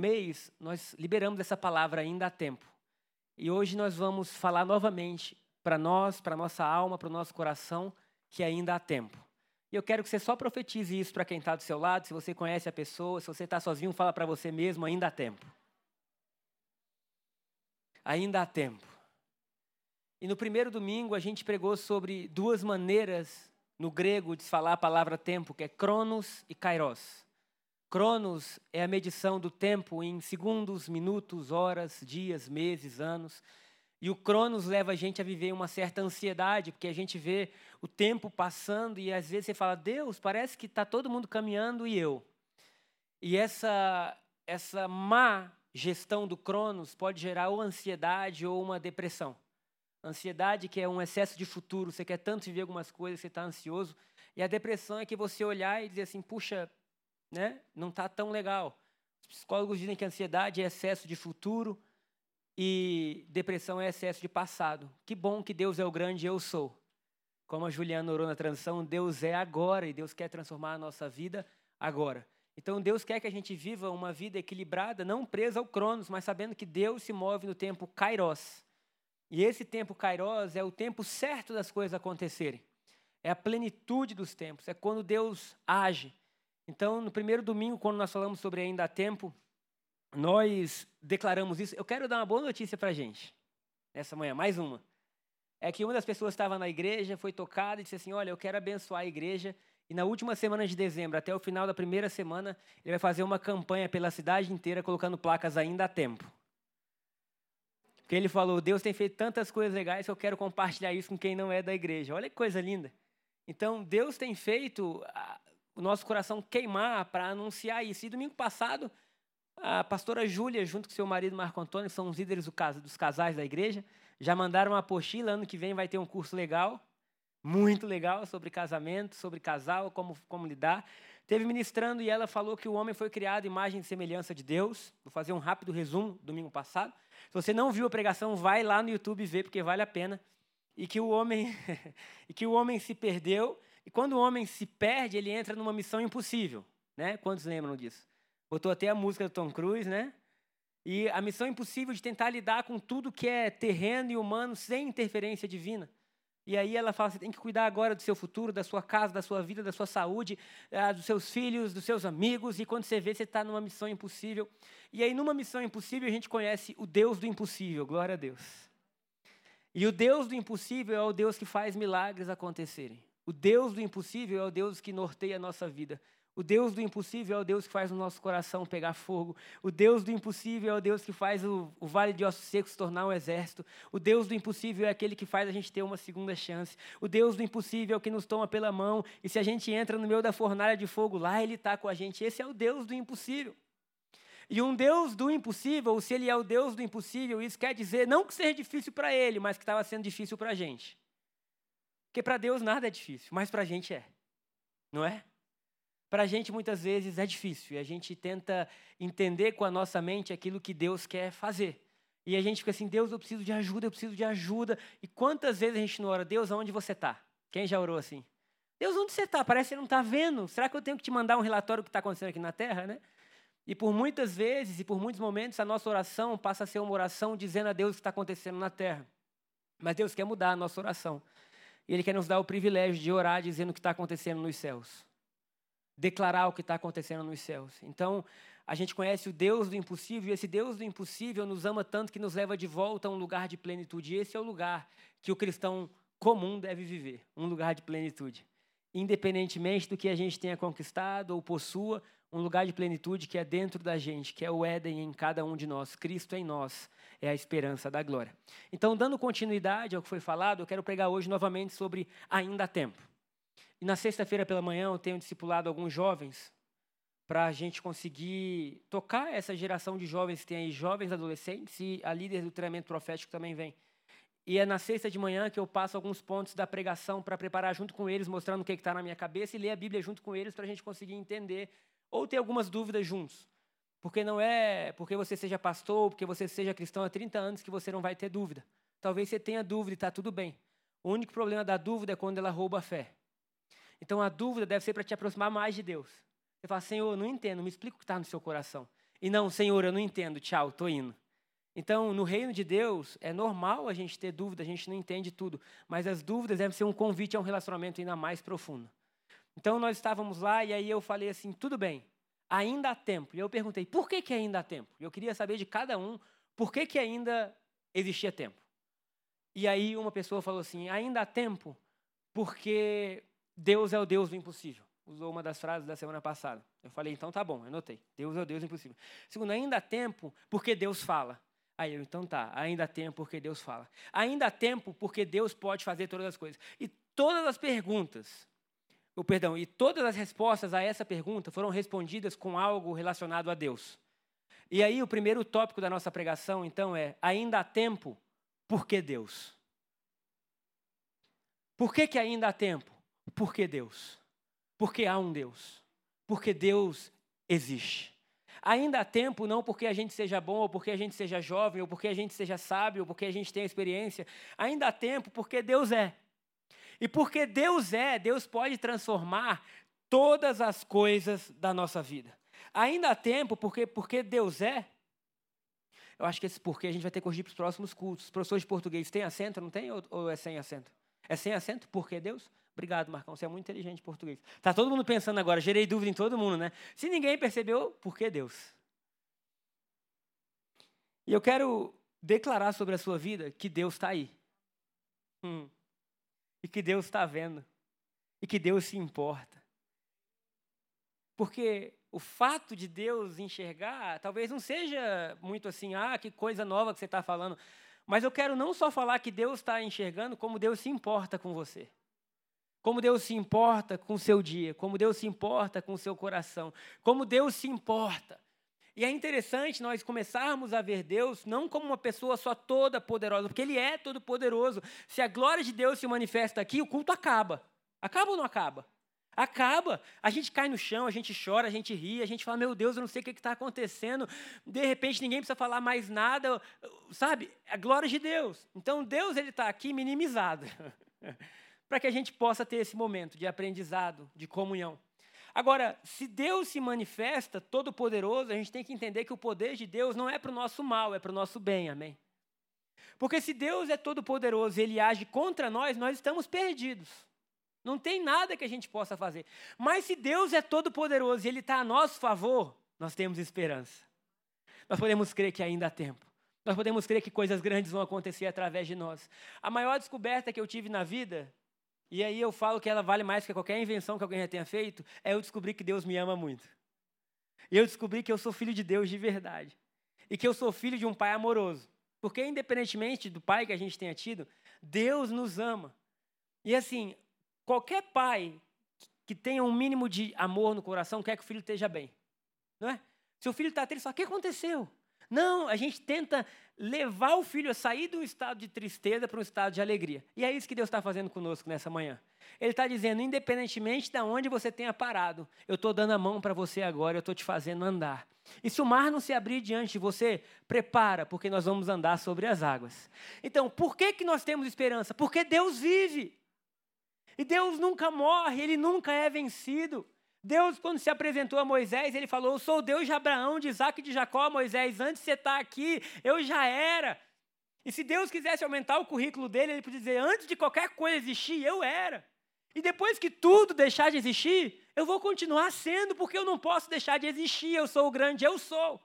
Mês, nós liberamos essa palavra ainda há tempo. E hoje nós vamos falar novamente para nós, para nossa alma, para o nosso coração, que ainda há tempo. E eu quero que você só profetize isso para quem está do seu lado. Se você conhece a pessoa, se você está sozinho, fala para você mesmo: ainda há tempo. Ainda há tempo. E no primeiro domingo a gente pregou sobre duas maneiras no grego de falar a palavra tempo, que é cronos e kairos. Cronos é a medição do tempo em segundos, minutos, horas, dias, meses, anos. E o Cronos leva a gente a viver uma certa ansiedade, porque a gente vê o tempo passando e às vezes você fala: Deus, parece que está todo mundo caminhando e eu. E essa, essa má gestão do Cronos pode gerar ou ansiedade ou uma depressão. Ansiedade, que é um excesso de futuro, você quer tanto viver algumas coisas, você está ansioso. E a depressão é que você olhar e dizer assim: puxa, né? não está tão legal. Os psicólogos dizem que ansiedade é excesso de futuro e depressão é excesso de passado. Que bom que Deus é o grande eu sou. Como a Juliana orou na transição, Deus é agora e Deus quer transformar a nossa vida agora. Então Deus quer que a gente viva uma vida equilibrada, não presa ao Cronos, mas sabendo que Deus se move no tempo Kairos. E esse tempo Kairos é o tempo certo das coisas acontecerem. É a plenitude dos tempos, é quando Deus age. Então, no primeiro domingo, quando nós falamos sobre ainda há tempo, nós declaramos isso. Eu quero dar uma boa notícia para a gente, nessa manhã, mais uma. É que uma das pessoas estava na igreja, foi tocada e disse assim: Olha, eu quero abençoar a igreja. E na última semana de dezembro, até o final da primeira semana, ele vai fazer uma campanha pela cidade inteira, colocando placas ainda há tempo. Porque ele falou: Deus tem feito tantas coisas legais que eu quero compartilhar isso com quem não é da igreja. Olha que coisa linda. Então, Deus tem feito o nosso coração queimar para anunciar isso. E domingo passado, a pastora Júlia, junto com seu marido Marco Antônio, que são os líderes dos casais da igreja, já mandaram uma apostila. Ano que vem vai ter um curso legal, muito legal, sobre casamento, sobre casal, como, como lidar. Teve ministrando e ela falou que o homem foi criado imagem e semelhança de Deus. Vou fazer um rápido resumo domingo passado. Se você não viu a pregação, vai lá no YouTube ver, porque vale a pena. E que o homem, e que o homem se perdeu e quando o homem se perde, ele entra numa missão impossível, né? Quantos lembram disso? Botou até a música do Tom Cruise, né? E a missão impossível de tentar lidar com tudo que é terreno e humano sem interferência divina. E aí ela fala: você tem que cuidar agora do seu futuro, da sua casa, da sua vida, da sua saúde, ah, dos seus filhos, dos seus amigos. E quando você vê, você está numa missão impossível. E aí, numa missão impossível, a gente conhece o Deus do impossível. Glória a Deus. E o Deus do impossível é o Deus que faz milagres acontecerem. O Deus do impossível é o Deus que norteia a nossa vida. O Deus do impossível é o Deus que faz o nosso coração pegar fogo. O Deus do impossível é o Deus que faz o, o, vale de ossos secos tornar um exército. O Deus do impossível é aquele que faz a gente ter uma segunda chance. O Deus do impossível é o que nos toma pela mão. E se a gente entra no meio da fornalha de fogo, lá Ele está com a gente. Esse é o Deus do impossível. E um Deus do impossível, se Ele é o Deus do impossível, isso quer dizer não que seja difícil para Ele, mas que estava sendo difícil para a gente. Porque para Deus nada é difícil, mas para a gente é. Não é? Para a gente muitas vezes é difícil e a gente tenta entender com a nossa mente aquilo que Deus quer fazer. E a gente fica assim: Deus, eu preciso de ajuda, eu preciso de ajuda. E quantas vezes a gente não ora, Deus, aonde você está? Quem já orou assim? Deus, onde você está? Parece que você não está vendo. Será que eu tenho que te mandar um relatório do que está acontecendo aqui na terra, né? E por muitas vezes e por muitos momentos a nossa oração passa a ser uma oração dizendo a Deus o que está acontecendo na terra. Mas Deus quer mudar a nossa oração. E Ele quer nos dar o privilégio de orar dizendo o que está acontecendo nos céus. Declarar o que está acontecendo nos céus. Então, a gente conhece o Deus do impossível, e esse Deus do impossível nos ama tanto que nos leva de volta a um lugar de plenitude. E esse é o lugar que o cristão comum deve viver um lugar de plenitude. Independentemente do que a gente tenha conquistado ou possua, um lugar de plenitude que é dentro da gente, que é o Éden em cada um de nós, Cristo em nós é a esperança da glória. Então, dando continuidade ao que foi falado, eu quero pregar hoje novamente sobre ainda há tempo. E na sexta-feira pela manhã eu tenho discipulado alguns jovens para a gente conseguir tocar essa geração de jovens que tem aí, jovens adolescentes, e a líder do treinamento profético também vem. E é na sexta de manhã que eu passo alguns pontos da pregação para preparar junto com eles, mostrando o que está na minha cabeça, e ler a Bíblia junto com eles para a gente conseguir entender ou ter algumas dúvidas juntos. Porque não é porque você seja pastor, porque você seja cristão há 30 anos que você não vai ter dúvida. Talvez você tenha dúvida e está tudo bem. O único problema da dúvida é quando ela rouba a fé. Então a dúvida deve ser para te aproximar mais de Deus. Você fala, Senhor, eu não entendo, me explica o que está no seu coração. E não, Senhor, eu não entendo, tchau, estou indo. Então, no reino de Deus, é normal a gente ter dúvida, a gente não entende tudo, mas as dúvidas devem ser um convite a um relacionamento ainda mais profundo. Então, nós estávamos lá e aí eu falei assim: tudo bem, ainda há tempo. E eu perguntei: por que, que ainda há tempo? Eu queria saber de cada um por que, que ainda existia tempo. E aí uma pessoa falou assim: ainda há tempo porque Deus é o Deus do impossível. Usou uma das frases da semana passada. Eu falei, então tá bom, anotei. Deus é o Deus do impossível. Segundo, ainda há tempo porque Deus fala. Aí eu, então tá, ainda há tempo porque Deus fala. Ainda há tempo porque Deus pode fazer todas as coisas. E todas as perguntas, o perdão, e todas as respostas a essa pergunta foram respondidas com algo relacionado a Deus. E aí o primeiro tópico da nossa pregação, então, é ainda há tempo porque Deus. Por que, que ainda há tempo? Porque Deus. Porque há um Deus. Porque Deus existe. Ainda há tempo, não porque a gente seja bom, ou porque a gente seja jovem, ou porque a gente seja sábio, ou porque a gente tem experiência. Ainda há tempo porque Deus é. E porque Deus é, Deus pode transformar todas as coisas da nossa vida. Ainda há tempo porque, porque Deus é. Eu acho que esse porquê a gente vai ter que corrigir para os próximos cultos. Os professores de português têm acento, não tem? Ou, ou é sem acento? É sem acento? Porque Deus? Obrigado, Marcão. Você é muito inteligente em português. Está todo mundo pensando agora, gerei dúvida em todo mundo, né? Se ninguém percebeu, por que Deus? E eu quero declarar sobre a sua vida que Deus está aí. Hum. E que Deus está vendo. E que Deus se importa. Porque o fato de Deus enxergar talvez não seja muito assim, ah, que coisa nova que você está falando. Mas eu quero não só falar que Deus está enxergando, como Deus se importa com você. Como Deus se importa com o seu dia, como Deus se importa com o seu coração, como Deus se importa. E é interessante nós começarmos a ver Deus não como uma pessoa só toda poderosa, porque Ele é todo poderoso. Se a glória de Deus se manifesta aqui, o culto acaba. Acaba ou não acaba? Acaba. A gente cai no chão, a gente chora, a gente ri, a gente fala, meu Deus, eu não sei o que está acontecendo. De repente ninguém precisa falar mais nada. Sabe? A glória de Deus. Então Deus ele está aqui minimizado. para que a gente possa ter esse momento de aprendizado, de comunhão. Agora, se Deus se manifesta todo-poderoso, a gente tem que entender que o poder de Deus não é para o nosso mal, é para o nosso bem, amém? Porque se Deus é todo-poderoso e ele age contra nós, nós estamos perdidos. Não tem nada que a gente possa fazer. Mas se Deus é todo-poderoso e Ele está a nosso favor, nós temos esperança. Nós podemos crer que ainda há tempo. Nós podemos crer que coisas grandes vão acontecer através de nós. A maior descoberta que eu tive na vida, e aí eu falo que ela vale mais que qualquer invenção que alguém já tenha feito, é eu descobrir que Deus me ama muito. E eu descobri que eu sou filho de Deus de verdade. E que eu sou filho de um pai amoroso. Porque, independentemente do pai que a gente tenha tido, Deus nos ama. E assim, Qualquer pai que tenha um mínimo de amor no coração quer que o filho esteja bem. Não é? Se o filho está triste, fala: o que aconteceu? Não, a gente tenta levar o filho a sair do estado de tristeza para um estado de alegria. E é isso que Deus está fazendo conosco nessa manhã. Ele está dizendo, independentemente de onde você tenha parado, eu estou dando a mão para você agora, eu estou te fazendo andar. E se o mar não se abrir diante de você, prepara, porque nós vamos andar sobre as águas. Então, por que, que nós temos esperança? Porque Deus vive. E Deus nunca morre, ele nunca é vencido. Deus, quando se apresentou a Moisés, ele falou: Eu sou o Deus de Abraão, de Isaac e de Jacó, Moisés, antes de você estar aqui, eu já era. E se Deus quisesse aumentar o currículo dele, ele podia dizer: Antes de qualquer coisa existir, eu era. E depois que tudo deixar de existir, eu vou continuar sendo, porque eu não posso deixar de existir, eu sou o grande, eu sou.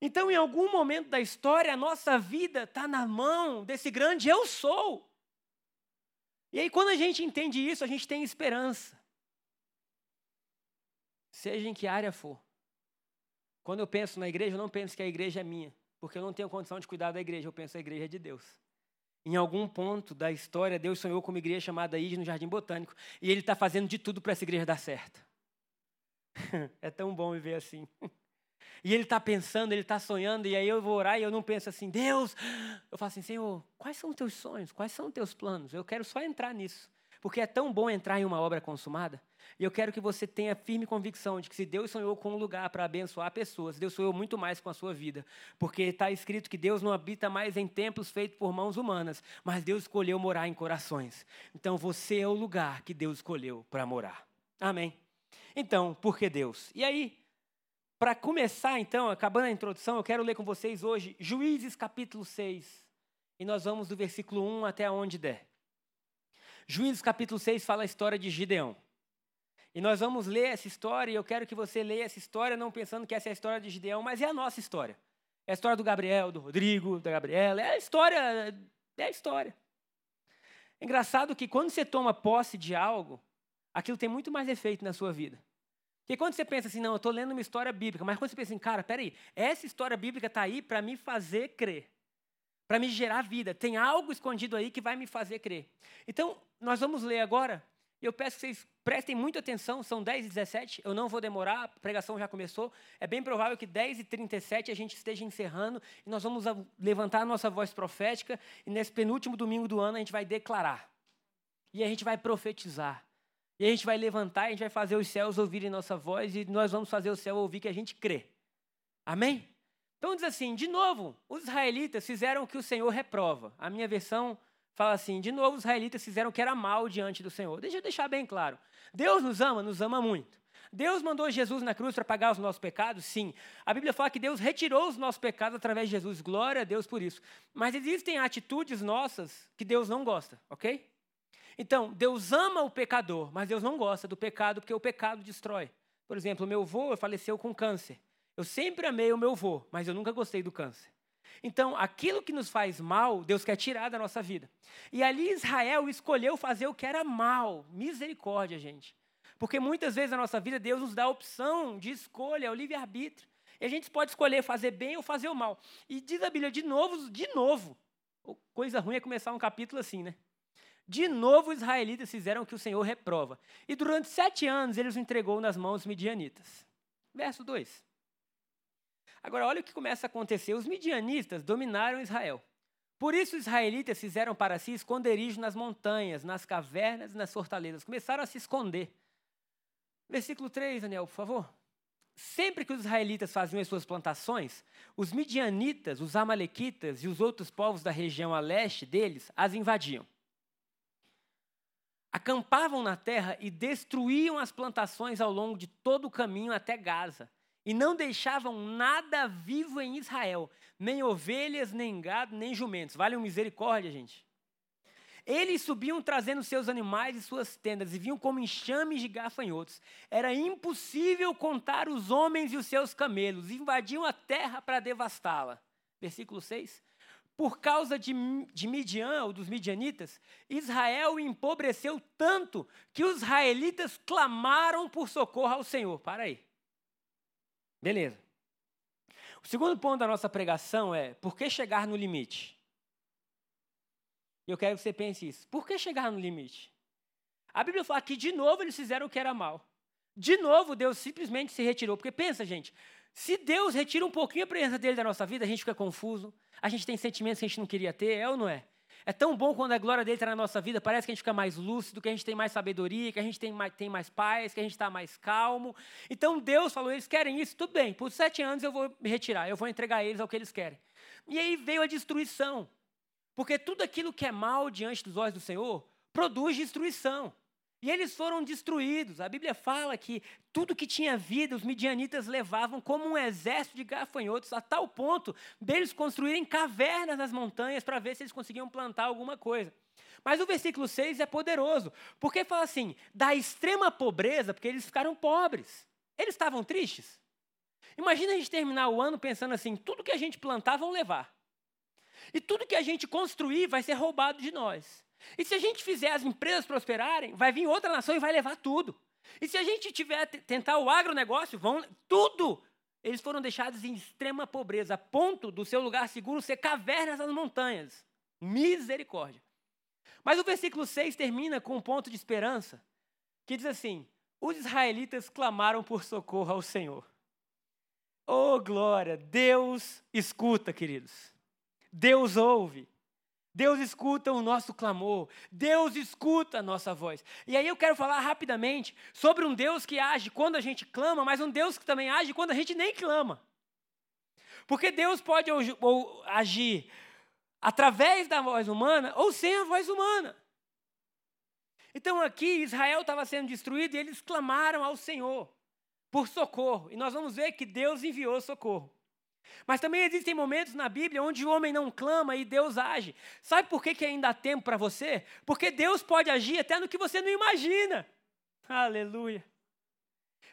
Então, em algum momento da história, a nossa vida está na mão desse grande eu sou. E aí, quando a gente entende isso, a gente tem esperança. Seja em que área for. Quando eu penso na igreja, eu não penso que a igreja é minha, porque eu não tenho condição de cuidar da igreja, eu penso que a igreja é de Deus. Em algum ponto da história, Deus sonhou com uma igreja chamada Ide no Jardim Botânico, e Ele está fazendo de tudo para essa igreja dar certo. é tão bom viver assim. E ele está pensando, ele está sonhando, e aí eu vou orar e eu não penso assim, Deus, eu falo assim, Senhor, quais são os teus sonhos? Quais são os teus planos? Eu quero só entrar nisso. Porque é tão bom entrar em uma obra consumada. E eu quero que você tenha firme convicção de que se Deus sonhou com um lugar para abençoar pessoas, Deus sonhou muito mais com a sua vida. Porque está escrito que Deus não habita mais em templos feitos por mãos humanas, mas Deus escolheu morar em corações. Então você é o lugar que Deus escolheu para morar. Amém. Então, por que Deus? E aí, para começar, então, acabando a introdução, eu quero ler com vocês hoje Juízes capítulo 6. E nós vamos do versículo 1 até onde der. Juízes capítulo 6 fala a história de Gideão. E nós vamos ler essa história, e eu quero que você leia essa história não pensando que essa é a história de Gideão, mas é a nossa história. É a história do Gabriel, do Rodrigo, da Gabriela, é a história, é a história. É engraçado que quando você toma posse de algo, aquilo tem muito mais efeito na sua vida. Porque quando você pensa assim, não, eu estou lendo uma história bíblica, mas quando você pensa assim, cara, peraí, essa história bíblica está aí para me fazer crer, para me gerar vida. Tem algo escondido aí que vai me fazer crer. Então, nós vamos ler agora, e eu peço que vocês prestem muita atenção, são 10 e 17, eu não vou demorar, a pregação já começou. É bem provável que 10 e 37 a gente esteja encerrando, e nós vamos levantar a nossa voz profética, e nesse penúltimo domingo do ano a gente vai declarar. E a gente vai profetizar. E a gente vai levantar, a gente vai fazer os céus ouvirem nossa voz e nós vamos fazer o céu ouvir que a gente crê. Amém? Então diz assim, de novo, os israelitas fizeram o que o Senhor reprova. A minha versão fala assim, de novo os israelitas fizeram o que era mal diante do Senhor. Deixa eu deixar bem claro. Deus nos ama, nos ama muito. Deus mandou Jesus na cruz para pagar os nossos pecados? Sim. A Bíblia fala que Deus retirou os nossos pecados através de Jesus. Glória a Deus por isso. Mas existem atitudes nossas que Deus não gosta, ok? Então, Deus ama o pecador, mas Deus não gosta do pecado porque o pecado destrói. Por exemplo, meu avô faleceu com câncer. Eu sempre amei o meu avô, mas eu nunca gostei do câncer. Então, aquilo que nos faz mal, Deus quer tirar da nossa vida. E ali Israel escolheu fazer o que era mal. Misericórdia, gente. Porque muitas vezes na nossa vida Deus nos dá a opção de escolha, o livre-arbítrio. E a gente pode escolher fazer bem ou fazer o mal. E diz a Bíblia de novo, de novo. Coisa ruim é começar um capítulo assim, né? De novo, os israelitas fizeram o que o Senhor reprova. E durante sete anos ele os entregou nas mãos midianitas. Verso 2. Agora, olha o que começa a acontecer. Os midianitas dominaram Israel. Por isso, os israelitas fizeram para si esconderijo nas montanhas, nas cavernas e nas fortalezas. Começaram a se esconder. Versículo 3, Daniel, por favor. Sempre que os israelitas faziam as suas plantações, os midianitas, os amalequitas e os outros povos da região a leste deles as invadiam acampavam na terra e destruíam as plantações ao longo de todo o caminho até Gaza. E não deixavam nada vivo em Israel, nem ovelhas, nem gado, nem jumentos. Vale uma misericórdia, gente. Eles subiam trazendo seus animais e suas tendas e vinham como enxames de gafanhotos. Era impossível contar os homens e os seus camelos. Invadiam a terra para devastá-la. Versículo 6 por causa de, de Midian, ou dos midianitas, Israel empobreceu tanto que os israelitas clamaram por socorro ao Senhor. Para aí. Beleza. O segundo ponto da nossa pregação é: por que chegar no limite? E eu quero que você pense isso. Por que chegar no limite? A Bíblia fala que de novo eles fizeram o que era mal. De novo Deus simplesmente se retirou. Porque pensa, gente, se Deus retira um pouquinho a presença dele da nossa vida, a gente fica confuso, a gente tem sentimentos que a gente não queria ter, é ou não é? É tão bom quando a glória dele está na nossa vida, parece que a gente fica mais lúcido, que a gente tem mais sabedoria, que a gente tem mais, tem mais paz, que a gente está mais calmo. Então Deus falou: eles querem isso, tudo bem, por sete anos eu vou me retirar, eu vou entregar eles ao que eles querem. E aí veio a destruição, porque tudo aquilo que é mal diante dos olhos do Senhor produz destruição. E eles foram destruídos. A Bíblia fala que tudo que tinha vida, os midianitas levavam como um exército de gafanhotos, a tal ponto deles construírem cavernas nas montanhas para ver se eles conseguiam plantar alguma coisa. Mas o versículo 6 é poderoso, porque fala assim: da extrema pobreza, porque eles ficaram pobres. Eles estavam tristes. Imagina a gente terminar o ano pensando assim: tudo que a gente plantar vão levar. E tudo que a gente construir vai ser roubado de nós. E se a gente fizer as empresas prosperarem, vai vir outra nação e vai levar tudo. E se a gente tiver tentar o agronegócio, vão tudo. Eles foram deixados em extrema pobreza, a ponto do seu lugar seguro ser cavernas nas montanhas. Misericórdia. Mas o versículo 6 termina com um ponto de esperança, que diz assim: os israelitas clamaram por socorro ao Senhor. Oh, glória! Deus escuta, queridos. Deus ouve. Deus escuta o nosso clamor, Deus escuta a nossa voz. E aí eu quero falar rapidamente sobre um Deus que age quando a gente clama, mas um Deus que também age quando a gente nem clama. Porque Deus pode agir através da voz humana ou sem a voz humana. Então aqui Israel estava sendo destruído e eles clamaram ao Senhor por socorro. E nós vamos ver que Deus enviou socorro. Mas também existem momentos na Bíblia onde o homem não clama e Deus age. Sabe por que, que ainda há tempo para você? Porque Deus pode agir até no que você não imagina. Aleluia.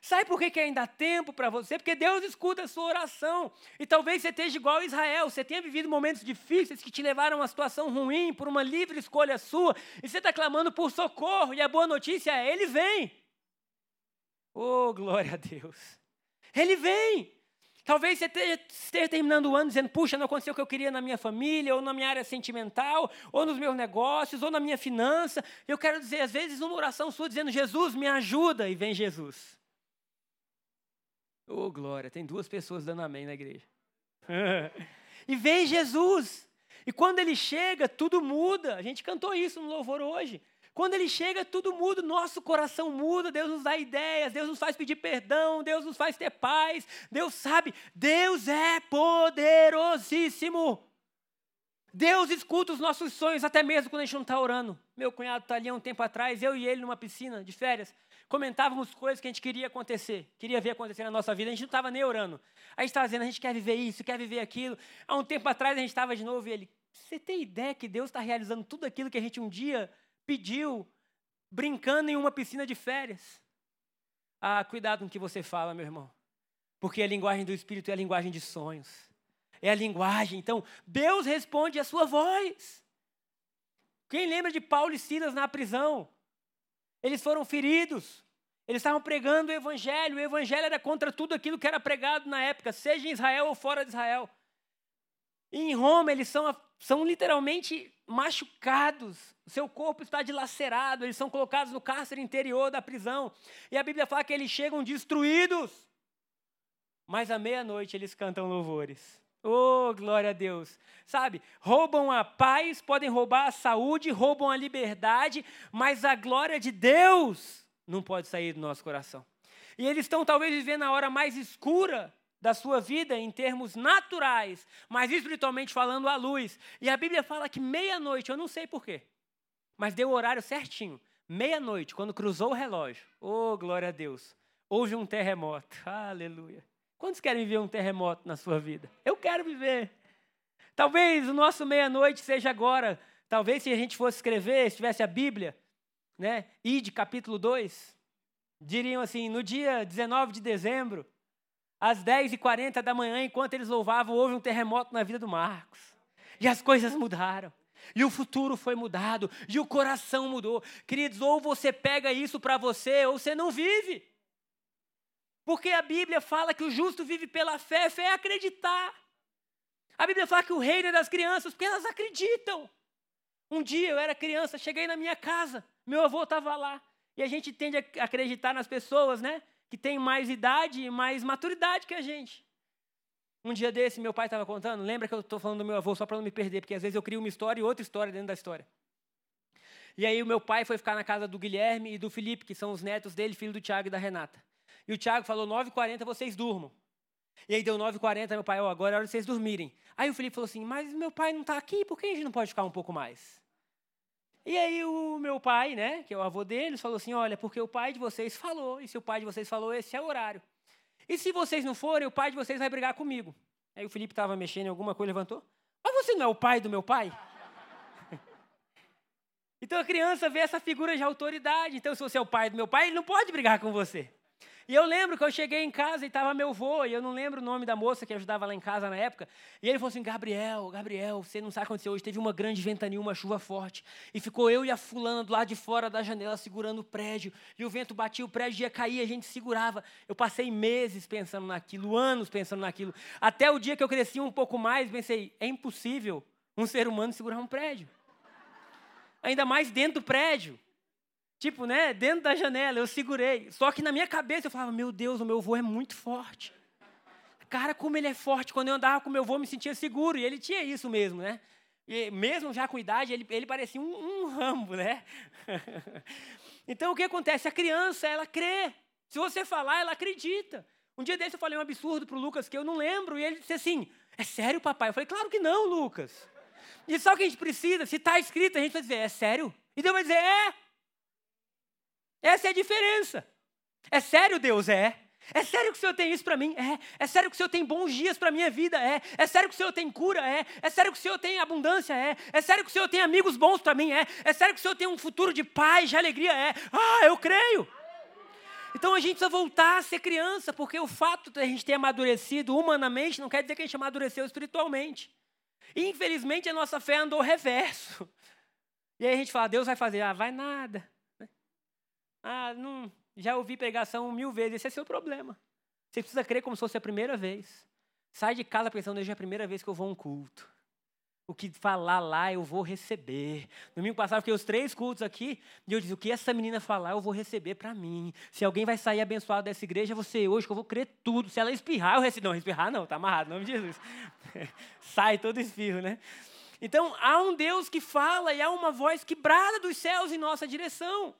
Sabe por que, que ainda há tempo para você? Porque Deus escuta a sua oração. E talvez você esteja igual a Israel. Você tenha vivido momentos difíceis que te levaram a uma situação ruim por uma livre escolha sua. E você está clamando por socorro. E a boa notícia é: Ele vem. Oh, glória a Deus. Ele vem. Talvez você esteja terminando o ano dizendo: puxa, não aconteceu o que eu queria na minha família, ou na minha área sentimental, ou nos meus negócios, ou na minha finança. Eu quero dizer, às vezes, uma oração sua dizendo: Jesus, me ajuda, e vem Jesus. Oh, glória, tem duas pessoas dando amém na igreja. e vem Jesus. E quando ele chega, tudo muda. A gente cantou isso no louvor hoje. Quando ele chega, tudo muda, nosso coração muda, Deus nos dá ideias, Deus nos faz pedir perdão, Deus nos faz ter paz, Deus sabe, Deus é poderosíssimo. Deus escuta os nossos sonhos, até mesmo quando a gente não está orando. Meu cunhado está ali há um tempo atrás, eu e ele numa piscina de férias, comentávamos coisas que a gente queria acontecer, queria ver acontecer na nossa vida, a gente não estava nem orando. A gente estava dizendo, a gente quer viver isso, quer viver aquilo. Há um tempo atrás a gente estava de novo e ele, você tem ideia que Deus está realizando tudo aquilo que a gente um dia pediu, brincando em uma piscina de férias. Ah, cuidado com o que você fala, meu irmão. Porque a linguagem do Espírito é a linguagem de sonhos. É a linguagem. Então, Deus responde a sua voz. Quem lembra de Paulo e Silas na prisão? Eles foram feridos. Eles estavam pregando o evangelho. O evangelho era contra tudo aquilo que era pregado na época, seja em Israel ou fora de Israel. E em Roma, eles são, são literalmente machucados, seu corpo está dilacerado, eles são colocados no cárcere interior da prisão. E a Bíblia fala que eles chegam destruídos. Mas à meia-noite eles cantam louvores. Oh, glória a Deus. Sabe, roubam a paz, podem roubar a saúde, roubam a liberdade, mas a glória de Deus não pode sair do nosso coração. E eles estão talvez vivendo a hora mais escura da sua vida em termos naturais, mas espiritualmente falando à luz. E a Bíblia fala que meia-noite, eu não sei porquê, mas deu o horário certinho. Meia-noite, quando cruzou o relógio, oh glória a Deus, houve um terremoto. Aleluia. Quantos querem ver um terremoto na sua vida? Eu quero viver. Talvez o nosso meia-noite seja agora. Talvez se a gente fosse escrever, se tivesse a Bíblia, né? Ide capítulo 2, diriam assim: no dia 19 de dezembro, às 10h40 da manhã, enquanto eles louvavam, houve um terremoto na vida do Marcos. E as coisas mudaram. E o futuro foi mudado. E o coração mudou. Queridos, ou você pega isso para você, ou você não vive. Porque a Bíblia fala que o justo vive pela fé. Fé é acreditar. A Bíblia fala que o reino é das crianças, porque elas acreditam. Um dia eu era criança, cheguei na minha casa, meu avô estava lá. E a gente tende a acreditar nas pessoas, né? Que tem mais idade e mais maturidade que a gente. Um dia desse, meu pai estava contando, lembra que eu estou falando do meu avô só para não me perder, porque às vezes eu crio uma história e outra história dentro da história. E aí o meu pai foi ficar na casa do Guilherme e do Felipe, que são os netos dele, filho do Tiago e da Renata. E o Tiago falou, 9h40 vocês durmam. E aí deu 9h40, meu pai, oh, agora é hora de vocês dormirem. Aí o Felipe falou assim, mas meu pai não está aqui, por que a gente não pode ficar um pouco mais? E aí o meu pai, né, que é o avô deles, falou assim: olha, porque o pai de vocês falou, e se o pai de vocês falou, esse é o horário. E se vocês não forem, o pai de vocês vai brigar comigo. Aí o Felipe estava mexendo em alguma coisa, levantou. Mas você não é o pai do meu pai? então a criança vê essa figura de autoridade. Então, se você é o pai do meu pai, ele não pode brigar com você. E eu lembro que eu cheguei em casa e estava meu avô, e eu não lembro o nome da moça que ajudava lá em casa na época. E ele falou assim: Gabriel, Gabriel, você não sabe o que aconteceu hoje. Teve uma grande ventania, uma chuva forte. E ficou eu e a fulana do lado de fora da janela segurando o prédio. E o vento batia, o prédio ia cair, a gente segurava. Eu passei meses pensando naquilo, anos pensando naquilo. Até o dia que eu cresci um pouco mais, pensei: é impossível um ser humano segurar um prédio. Ainda mais dentro do prédio. Tipo, né, dentro da janela, eu segurei. Só que na minha cabeça eu falava, meu Deus, o meu avô é muito forte. Cara, como ele é forte. Quando eu andava com meu avô, eu me sentia seguro. E ele tinha isso mesmo, né? E mesmo já com idade, ele, ele parecia um, um rambo, né? então, o que acontece? A criança, ela crê. Se você falar, ela acredita. Um dia desse eu falei um absurdo para o Lucas que eu não lembro. E ele disse assim, é sério, papai? Eu falei, claro que não, Lucas. E só que a gente precisa, se está escrito, a gente vai dizer, é sério? E Deus vai dizer, é. Essa é a diferença. É sério, Deus? É. É sério que o Senhor tem isso para mim? É. É sério que o Senhor tem bons dias para minha vida? É. É sério que o Senhor tem cura? É. É sério que o Senhor tem abundância? É. É sério que o Senhor tem amigos bons para mim? É. É sério que o Senhor tem um futuro de paz, de alegria? É. Ah, eu creio. Então a gente precisa voltar a ser criança, porque o fato de a gente ter amadurecido humanamente não quer dizer que a gente amadureceu espiritualmente. Infelizmente a nossa fé andou reverso. E aí a gente fala, Deus vai fazer, ah, vai nada. Ah, não, já ouvi pregação mil vezes, esse é seu problema. Você precisa crer como se fosse a primeira vez. Sai de casa pensando, hoje é a primeira vez que eu vou a um culto. O que falar lá eu vou receber. Domingo passado eu fiquei os três cultos aqui e eu disse: o que essa menina falar eu vou receber para mim. Se alguém vai sair abençoado dessa igreja, você hoje, que eu vou crer tudo. Se ela espirrar, eu recebo. Não, espirrar não, tá amarrado, em nome de Jesus. Sai todo espirro, né? Então há um Deus que fala e há uma voz que brada dos céus em nossa direção.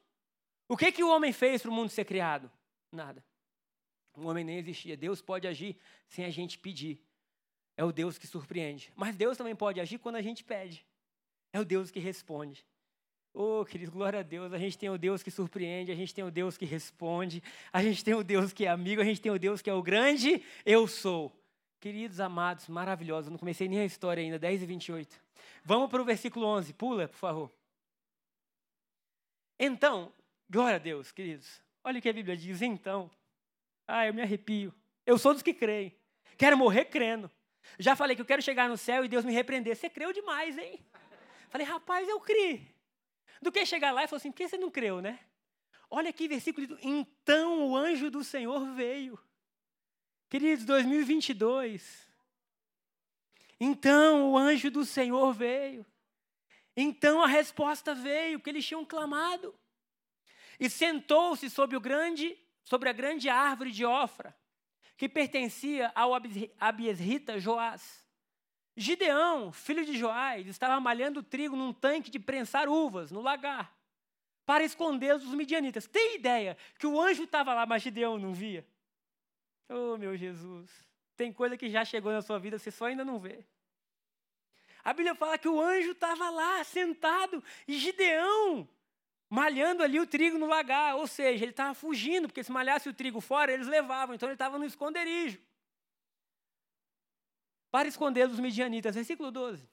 O que, que o homem fez para o mundo ser criado? Nada. O homem nem existia. Deus pode agir sem a gente pedir. É o Deus que surpreende. Mas Deus também pode agir quando a gente pede. É o Deus que responde. Oh, querido, glória a Deus. A gente tem o Deus que surpreende, a gente tem o Deus que responde, a gente tem o Deus que é amigo, a gente tem o Deus que é o grande eu sou. Queridos amados, maravilhosos. Eu não comecei nem a história ainda, 10 e 28. Vamos para o versículo 11, pula, por favor. Então, Glória a Deus, queridos. Olha o que a Bíblia diz, então. Ah, eu me arrepio. Eu sou dos que creem. Quero morrer crendo. Já falei que eu quero chegar no céu e Deus me repreender. Você creu demais, hein? Falei, rapaz, eu criei. Do que chegar lá e falar assim, por que você não creu, né? Olha aqui, versículo. Então o anjo do Senhor veio. Queridos, 2022. Então o anjo do Senhor veio. Então a resposta veio, que eles tinham clamado e sentou-se sobre, grande, sobre a grande árvore de Ofra, que pertencia ao Abiesrita Joás. Gideão, filho de Joás, estava malhando trigo num tanque de prensar uvas, no lagar, para escondê-los dos midianitas. Tem ideia que o anjo estava lá, mas Gideão não via? Oh, meu Jesus. Tem coisa que já chegou na sua vida, você só ainda não vê. A Bíblia fala que o anjo estava lá, sentado, e Gideão malhando ali o trigo no lagar, ou seja, ele estava fugindo, porque se malhasse o trigo fora, eles levavam, então ele estava no esconderijo. Para esconder dos midianitas, versículo 12.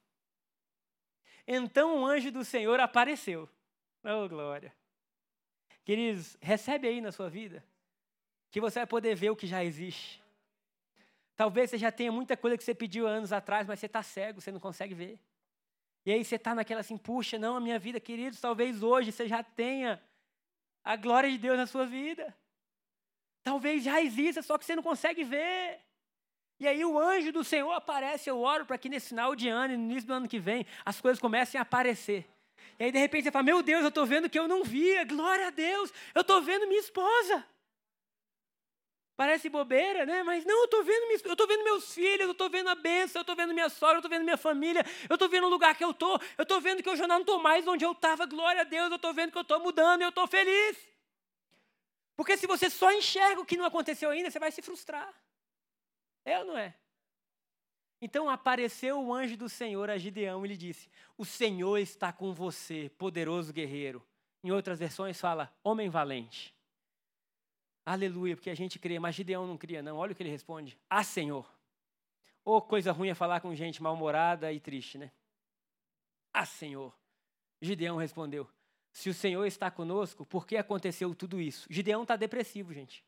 Então o anjo do Senhor apareceu. Oh, glória. Queridos, recebe aí na sua vida que você vai poder ver o que já existe. Talvez você já tenha muita coisa que você pediu anos atrás, mas você está cego, você não consegue ver. E aí você está naquela assim, puxa, não, a minha vida, queridos, talvez hoje você já tenha a glória de Deus na sua vida. Talvez já exista, só que você não consegue ver. E aí o anjo do Senhor aparece, eu oro para que nesse final de ano no início do ano que vem, as coisas comecem a aparecer. E aí de repente você fala, meu Deus, eu estou vendo que eu não via, glória a Deus, eu estou vendo minha esposa. Parece bobeira, né? Mas não, eu estou vendo, meus filhos, eu estou vendo a bênção, eu estou vendo minha sogra, eu estou vendo minha família, eu estou vendo o lugar que eu estou, eu estou vendo que eu já não estou mais onde eu estava, glória a Deus, eu estou vendo que eu estou mudando e eu estou feliz. Porque se você só enxerga o que não aconteceu ainda, você vai se frustrar. É ou não é? Então apareceu o anjo do Senhor a Gideão e lhe disse: O Senhor está com você, poderoso guerreiro. Em outras versões fala, homem valente. Aleluia, porque a gente crê, mas Gideão não cria, não. Olha o que ele responde: Ah, Senhor. Ô, oh, coisa ruim é falar com gente mal-humorada e triste, né? Ah, Senhor. Gideão respondeu: Se o Senhor está conosco, por que aconteceu tudo isso? Gideão está depressivo, gente.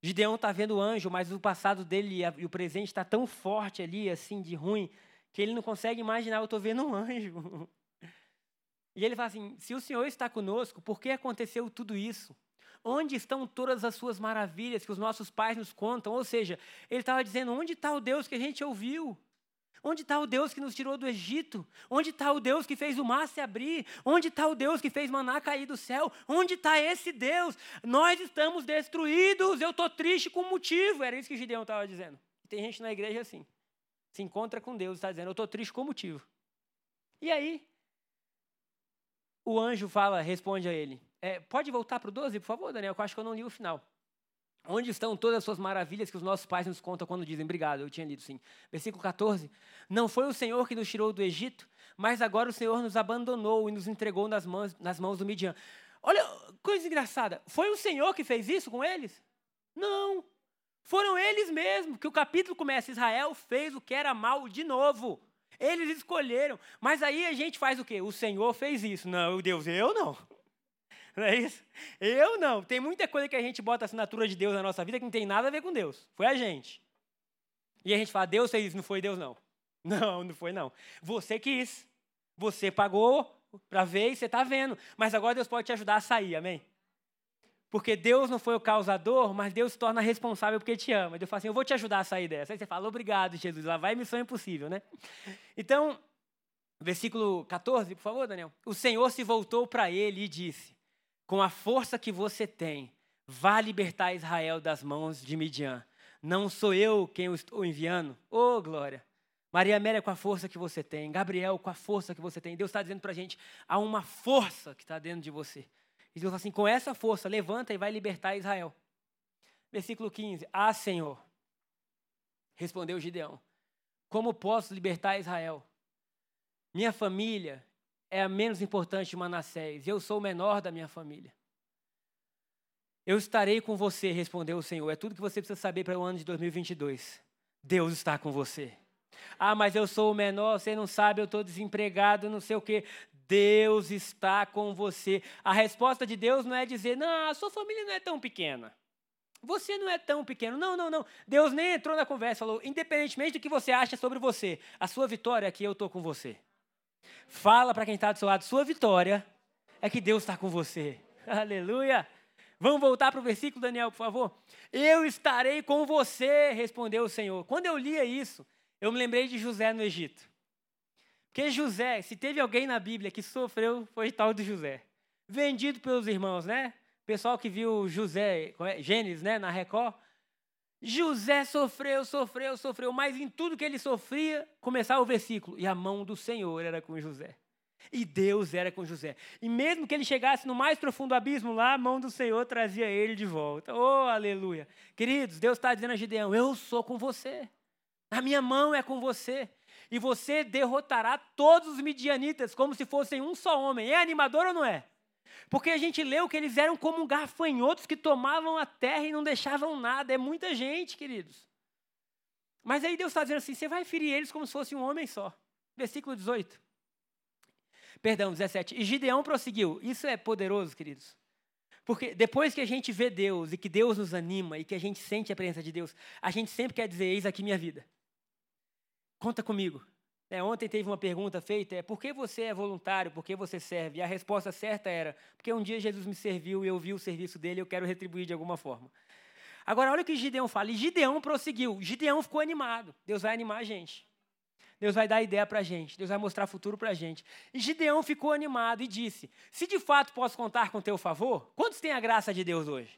Gideão está vendo o anjo, mas o passado dele e o presente está tão forte ali, assim, de ruim, que ele não consegue imaginar, eu estou vendo um anjo. E ele fala assim: se o Senhor está conosco, por que aconteceu tudo isso? Onde estão todas as suas maravilhas que os nossos pais nos contam? Ou seja, ele estava dizendo: onde está o Deus que a gente ouviu? Onde está o Deus que nos tirou do Egito? Onde está o Deus que fez o mar se abrir? Onde está o Deus que fez maná cair do céu? Onde está esse Deus? Nós estamos destruídos, eu estou triste com motivo. Era isso que Gideão estava dizendo. Tem gente na igreja assim. Se encontra com Deus e está dizendo, eu estou triste com motivo. E aí, o anjo fala, responde a ele. É, pode voltar para o 12, por favor, Daniel, que eu acho que eu não li o final. Onde estão todas as suas maravilhas que os nossos pais nos contam quando dizem obrigado? Eu tinha lido sim. Versículo 14. Não foi o Senhor que nos tirou do Egito, mas agora o Senhor nos abandonou e nos entregou nas mãos, nas mãos do Midian. Olha, coisa engraçada. Foi o Senhor que fez isso com eles? Não. Foram eles mesmos, que o capítulo começa, Israel fez o que era mal de novo. Eles escolheram. Mas aí a gente faz o quê? O Senhor fez isso. Não, Deus, eu não. Não é isso? Eu não. Tem muita coisa que a gente bota assinatura de Deus na nossa vida que não tem nada a ver com Deus. Foi a gente. E a gente fala, Deus fez isso, não foi Deus, não. Não, não foi, não. Você quis. Você pagou para ver e você está vendo. Mas agora Deus pode te ajudar a sair, amém? Porque Deus não foi o causador, mas Deus se torna responsável porque te ama. Deus fala assim: Eu vou te ajudar a sair dessa. Aí você fala: Obrigado, Jesus. Lá vai missão impossível, né? Então, versículo 14, por favor, Daniel. O Senhor se voltou para ele e disse: com a força que você tem, vá libertar Israel das mãos de Midian. Não sou eu quem o estou enviando. Oh, glória. Maria Amélia, com a força que você tem. Gabriel, com a força que você tem. Deus está dizendo para a gente: há uma força que está dentro de você. E Deus fala assim: com essa força, levanta e vai libertar Israel. Versículo 15: Ah, Senhor, respondeu Gideão: Como posso libertar Israel? Minha família é a menos importante de Manassés, eu sou o menor da minha família. Eu estarei com você, respondeu o Senhor. É tudo que você precisa saber para o ano de 2022. Deus está com você. Ah, mas eu sou o menor, você não sabe, eu estou desempregado, não sei o quê. Deus está com você. A resposta de Deus não é dizer, não, a sua família não é tão pequena. Você não é tão pequeno. Não, não, não. Deus nem entrou na conversa, falou, independentemente do que você acha sobre você, a sua vitória aqui, eu estou com você. Fala para quem está do seu lado, sua vitória é que Deus está com você. Aleluia! Vamos voltar para o versículo, Daniel, por favor. Eu estarei com você, respondeu o Senhor. Quando eu lia isso, eu me lembrei de José no Egito. Porque José, se teve alguém na Bíblia que sofreu, foi tal de José. Vendido pelos irmãos, né? Pessoal que viu José, é? Gênesis, né, na Record, José sofreu, sofreu, sofreu, mas em tudo que ele sofria, começava o versículo, e a mão do Senhor era com José. E Deus era com José. E mesmo que ele chegasse no mais profundo abismo lá, a mão do Senhor trazia ele de volta. Oh, aleluia. Queridos, Deus está dizendo a Gideão: Eu sou com você. A minha mão é com você. E você derrotará todos os midianitas como se fossem um só homem. É animador ou não é? Porque a gente leu que eles eram como gafanhotos que tomavam a terra e não deixavam nada. É muita gente, queridos. Mas aí Deus está dizendo assim: você vai ferir eles como se fosse um homem só. Versículo 18. Perdão, 17. E Gideão prosseguiu. Isso é poderoso, queridos. Porque depois que a gente vê Deus e que Deus nos anima e que a gente sente a presença de Deus, a gente sempre quer dizer: Eis aqui minha vida. Conta comigo. É, ontem teve uma pergunta feita, é por que você é voluntário, por que você serve? E a resposta certa era, porque um dia Jesus me serviu e eu vi o serviço dele e eu quero retribuir de alguma forma. Agora, olha o que Gideão fala. E Gideão prosseguiu. Gideão ficou animado. Deus vai animar a gente. Deus vai dar ideia para a gente. Deus vai mostrar futuro para a gente. E Gideão ficou animado e disse: Se de fato posso contar com teu favor, quantos têm a graça de Deus hoje?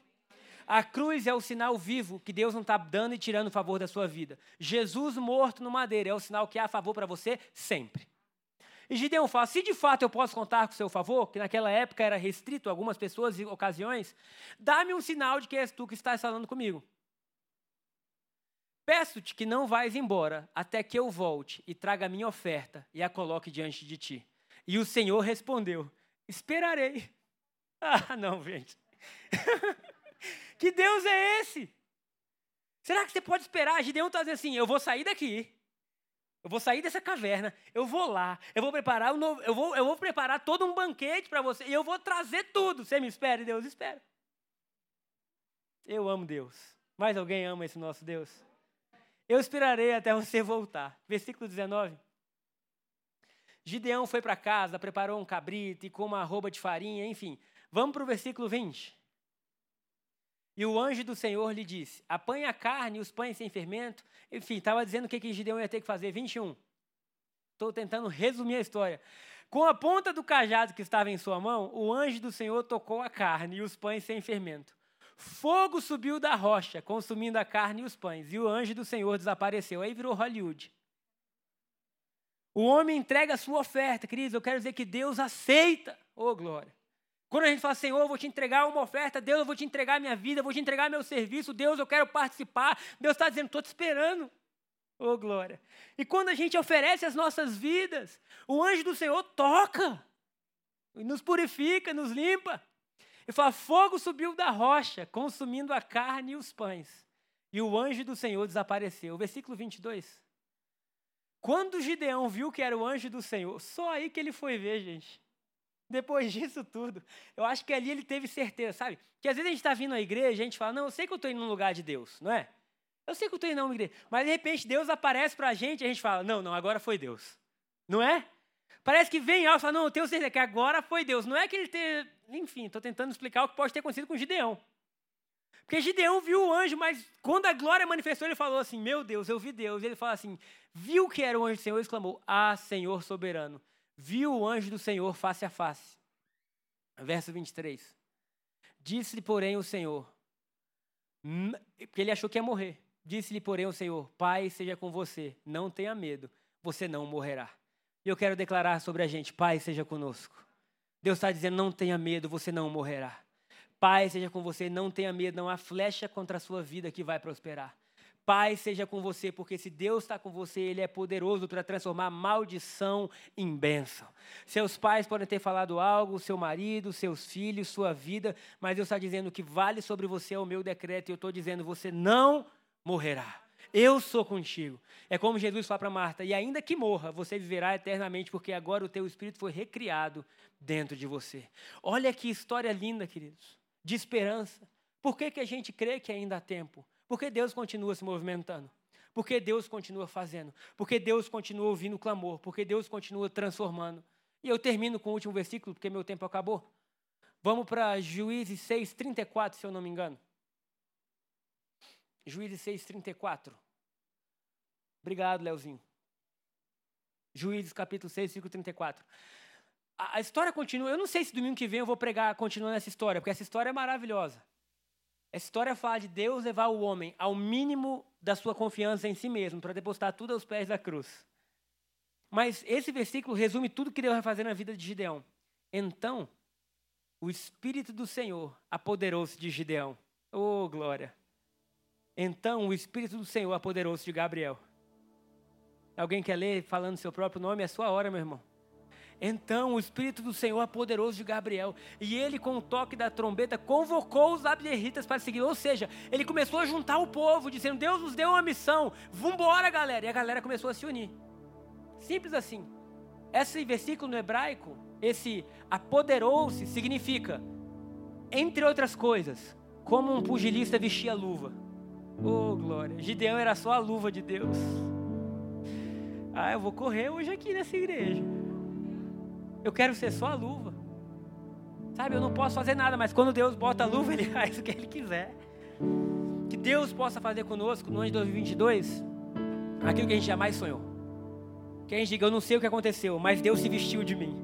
A cruz é o sinal vivo que Deus não está dando e tirando o favor da sua vida. Jesus morto no madeira é o sinal que há a favor para você sempre. E Gideão fala: se de fato eu posso contar com o seu favor, que naquela época era restrito a algumas pessoas e ocasiões, dá-me um sinal de que és tu que estás falando comigo. Peço-te que não vais embora até que eu volte e traga a minha oferta e a coloque diante de ti. E o Senhor respondeu: Esperarei. Ah, não, gente. Que Deus é esse? Será que você pode esperar? Gideão está dizendo assim: eu vou sair daqui. Eu vou sair dessa caverna, eu vou lá, eu vou preparar um novo, eu vou, eu vou preparar todo um banquete para você e eu vou trazer tudo. Você me espera, Deus espera. Eu amo Deus. Mais alguém ama esse nosso Deus? Eu esperarei até você voltar. Versículo 19. Gideão foi para casa, preparou um cabrito e com uma arroba de farinha, enfim. Vamos para o versículo 20. E o anjo do Senhor lhe disse: apanha a carne e os pães sem fermento. Enfim, estava dizendo o que, que Gideão ia ter que fazer. 21. Estou tentando resumir a história. Com a ponta do cajado que estava em sua mão, o anjo do Senhor tocou a carne e os pães sem fermento. Fogo subiu da rocha, consumindo a carne e os pães, e o anjo do Senhor desapareceu. Aí virou Hollywood. O homem entrega a sua oferta, queridos. Eu quero dizer que Deus aceita. Oh, glória. Quando a gente fala, Senhor, eu vou te entregar uma oferta, Deus, eu vou te entregar minha vida, eu vou te entregar meu serviço, Deus, eu quero participar. Deus está dizendo, estou te esperando. Oh, glória. E quando a gente oferece as nossas vidas, o anjo do Senhor toca, nos purifica, nos limpa. E fala: fogo subiu da rocha, consumindo a carne e os pães. E o anjo do Senhor desapareceu. Versículo 22. Quando Gideão viu que era o anjo do Senhor, só aí que ele foi ver, gente. Depois disso tudo, eu acho que ali ele teve certeza, sabe? Que às vezes a gente está vindo à igreja, a gente fala, não, eu sei que eu estou indo num lugar de Deus, não é? Eu sei que eu estou indo numa igreja, mas de repente Deus aparece para a gente e a gente fala, não, não, agora foi Deus. Não é? Parece que vem algo e fala, não, eu tenho certeza que agora foi Deus. Não é que ele tenha, enfim, estou tentando explicar o que pode ter acontecido com Gideão. Porque Gideão viu o anjo, mas quando a glória manifestou, ele falou assim: Meu Deus, eu vi Deus. Ele fala assim: Viu que era o anjo do Senhor e exclamou: Ah, Senhor soberano. Viu o anjo do Senhor face a face. Verso 23. Disse-lhe, porém, o Senhor, porque ele achou que ia morrer. Disse-lhe, porém, o Senhor: Pai, seja com você, não tenha medo, você não morrerá. E eu quero declarar sobre a gente: Pai, seja conosco. Deus está dizendo: Não tenha medo, você não morrerá. Pai seja com você, não tenha medo, não há flecha contra a sua vida que vai prosperar. Pai seja com você, porque se Deus está com você, Ele é poderoso para transformar maldição em bênção. Seus pais podem ter falado algo, seu marido, seus filhos, sua vida, mas Deus está dizendo que vale sobre você é o meu decreto, e eu estou dizendo, você não morrerá. Eu sou contigo. É como Jesus fala para Marta: e ainda que morra, você viverá eternamente, porque agora o teu espírito foi recriado dentro de você. Olha que história linda, queridos de esperança. Por que, que a gente crê que ainda há tempo? Porque Deus continua se movimentando. Porque Deus continua fazendo. Porque Deus continua ouvindo o clamor. Porque Deus continua transformando. E eu termino com o último versículo, porque meu tempo acabou. Vamos para Juízes 6, 34, se eu não me engano. Juízes 6, 34. Obrigado, Leozinho. Juízes capítulo 6, versículo 34 a, história continua. Eu não sei se domingo que vem eu vou pregar continuando essa história, porque essa história é maravilhosa. Essa história fala de Deus levar o homem ao mínimo da sua confiança em si mesmo, para depositar tudo aos pés da cruz. Mas esse versículo resume tudo que Deus vai fazer na vida de Gideão. Então, o Espírito do Senhor apoderou-se de Gideão. Oh, glória! Então, o Espírito do Senhor apoderou-se de Gabriel. Alguém quer ler falando seu próprio nome? É sua hora, meu irmão. Então o Espírito do Senhor poderoso de Gabriel, e ele, com o toque da trombeta, convocou os abderritas para seguir. Ou seja, ele começou a juntar o povo, dizendo: Deus nos deu uma missão, vambora, galera. E a galera começou a se unir. Simples assim. Esse versículo no hebraico, esse apoderou-se, significa, entre outras coisas, como um pugilista vestia luva. Oh, glória! Gideão era só a luva de Deus. Ah, eu vou correr hoje aqui nessa igreja. Eu quero ser só a luva. Sabe, eu não posso fazer nada, mas quando Deus bota a luva, Ele faz o que Ele quiser. Que Deus possa fazer conosco no ano de 2022 aquilo que a gente jamais sonhou. Que a gente diga, eu não sei o que aconteceu, mas Deus se vestiu de mim.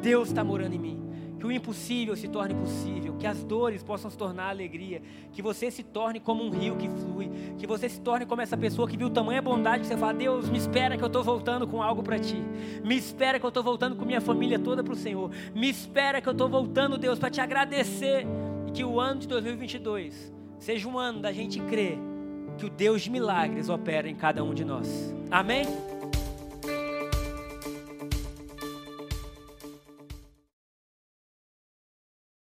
Deus está morando em mim que o impossível se torne possível, que as dores possam se tornar alegria, que você se torne como um rio que flui, que você se torne como essa pessoa que viu tamanha bondade que você fala: Deus, me espera que eu estou voltando com algo para ti, me espera que eu estou voltando com minha família toda para o Senhor, me espera que eu estou voltando, Deus, para te agradecer e que o ano de 2022 seja um ano da gente crer que o Deus de milagres opera em cada um de nós. Amém?